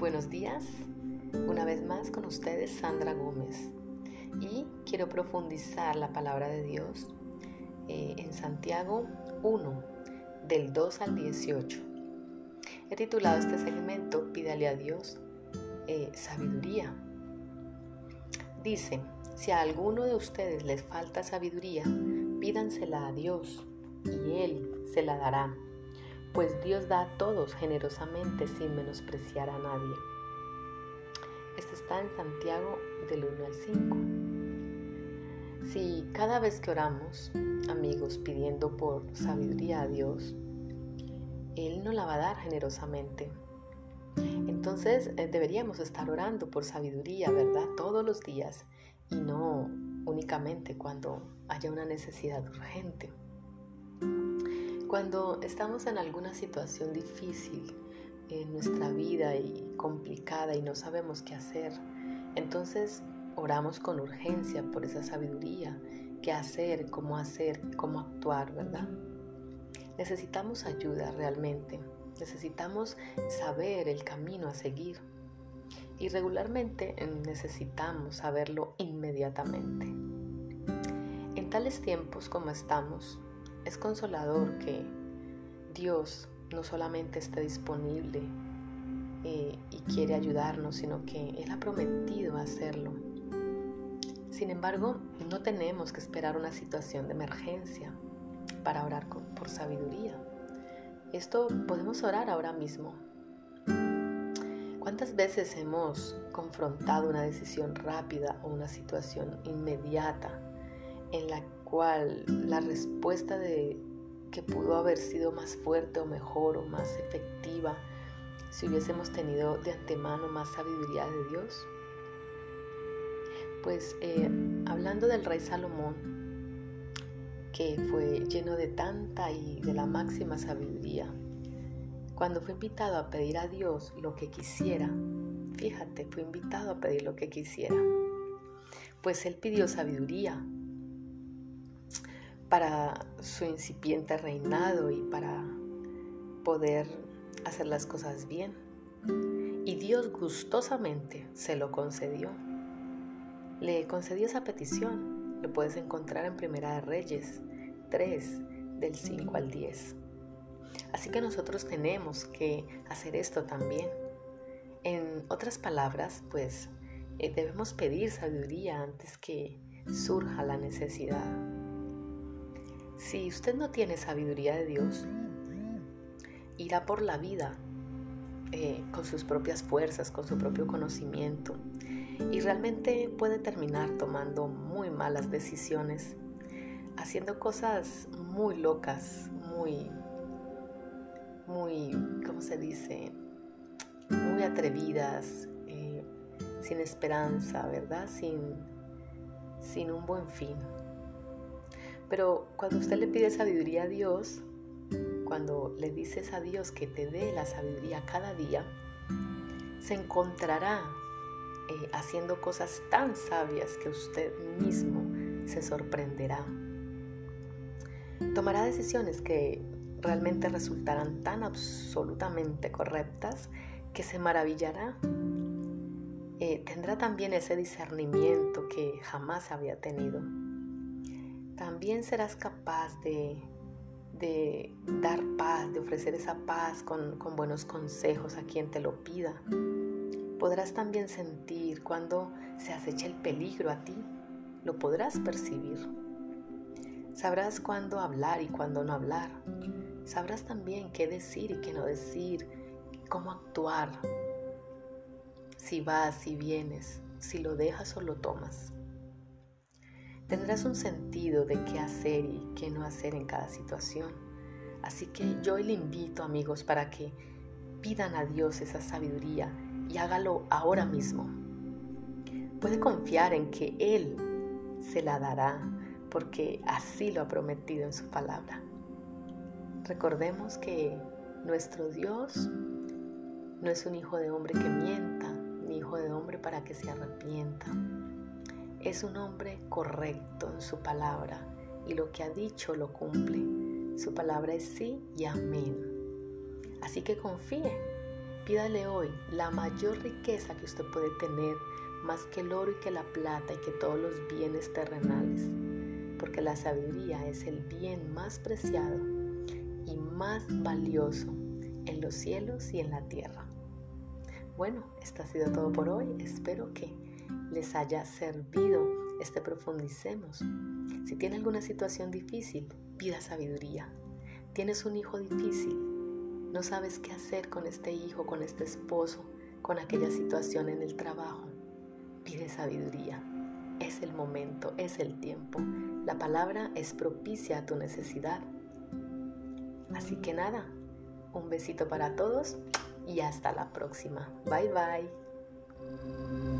buenos días. Una vez más con ustedes Sandra Gómez. Y quiero profundizar la palabra de Dios eh, en Santiago 1, del 2 al 18. He titulado este segmento Pídale a Dios eh, sabiduría. Dice, si a alguno de ustedes les falta sabiduría, pídansela a Dios y Él se la dará pues Dios da a todos generosamente sin menospreciar a nadie. Esto está en Santiago del 1 al 5. Si cada vez que oramos, amigos, pidiendo por sabiduría a Dios, Él nos la va a dar generosamente. Entonces eh, deberíamos estar orando por sabiduría, ¿verdad? Todos los días y no únicamente cuando haya una necesidad urgente. Cuando estamos en alguna situación difícil en nuestra vida y complicada y no sabemos qué hacer, entonces oramos con urgencia por esa sabiduría, qué hacer, cómo hacer, cómo actuar, ¿verdad? Necesitamos ayuda realmente, necesitamos saber el camino a seguir y regularmente necesitamos saberlo inmediatamente. En tales tiempos como estamos, es consolador que Dios no solamente esté disponible eh, y quiere ayudarnos, sino que Él ha prometido hacerlo. Sin embargo, no tenemos que esperar una situación de emergencia para orar por sabiduría. Esto podemos orar ahora mismo. ¿Cuántas veces hemos confrontado una decisión rápida o una situación inmediata en la la respuesta de que pudo haber sido más fuerte o mejor o más efectiva si hubiésemos tenido de antemano más sabiduría de Dios. Pues eh, hablando del rey Salomón, que fue lleno de tanta y de la máxima sabiduría, cuando fue invitado a pedir a Dios lo que quisiera, fíjate, fue invitado a pedir lo que quisiera, pues él pidió sabiduría, para su incipiente reinado y para poder hacer las cosas bien. Y Dios gustosamente se lo concedió. Le concedió esa petición. Lo puedes encontrar en Primera de Reyes 3, del 5 al 10. Así que nosotros tenemos que hacer esto también. En otras palabras, pues eh, debemos pedir sabiduría antes que surja la necesidad. Si usted no tiene sabiduría de Dios, irá por la vida eh, con sus propias fuerzas, con su propio conocimiento y realmente puede terminar tomando muy malas decisiones, haciendo cosas muy locas, muy, muy, ¿cómo se dice? Muy atrevidas, eh, sin esperanza, ¿verdad? Sin, sin un buen fin. Pero cuando usted le pide sabiduría a Dios, cuando le dices a Dios que te dé la sabiduría cada día, se encontrará eh, haciendo cosas tan sabias que usted mismo se sorprenderá. Tomará decisiones que realmente resultarán tan absolutamente correctas que se maravillará. Eh, tendrá también ese discernimiento que jamás había tenido también serás capaz de, dar paz, de ofrecer esa paz con, con buenos consejos a quien te lo pida. Podrás también sentir cuando se acecha el peligro a ti, lo podrás percibir. Sabrás cuándo hablar y cuándo no hablar. Sabrás también qué decir y qué no decir, cómo actuar, si vas, si vienes, si lo dejas o lo tomas tendrás un sentido de qué hacer y qué no hacer en cada situación. Así que yo le invito amigos para que pidan a Dios esa sabiduría y hágalo ahora mismo. Puede confiar en que Él se la dará porque así lo ha prometido en su palabra. Recordemos que nuestro Dios no es un hijo de hombre que mienta, ni hijo de hombre para que se arrepienta es un hombre correcto en su palabra y lo que ha dicho lo cumple. Su palabra es sí y amén. Así que confíe, Pídale hoy la mayor riqueza que usted puede tener, más que el oro y que la plata y que todos los bienes terrenales, porque la sabiduría es el bien más preciado y más valioso en los cielos y en la tierra. Bueno, esto ha sido todo por hoy. Espero que les haya servido este profundicemos. Si tiene alguna situación difícil, pida sabiduría. Tienes un hijo difícil, no sabes qué hacer con este hijo, con este esposo, con aquella situación en el trabajo. Pide sabiduría. Es el momento, es el tiempo. La palabra es propicia a tu necesidad. Así que nada, un besito para todos y hasta la próxima. Bye bye.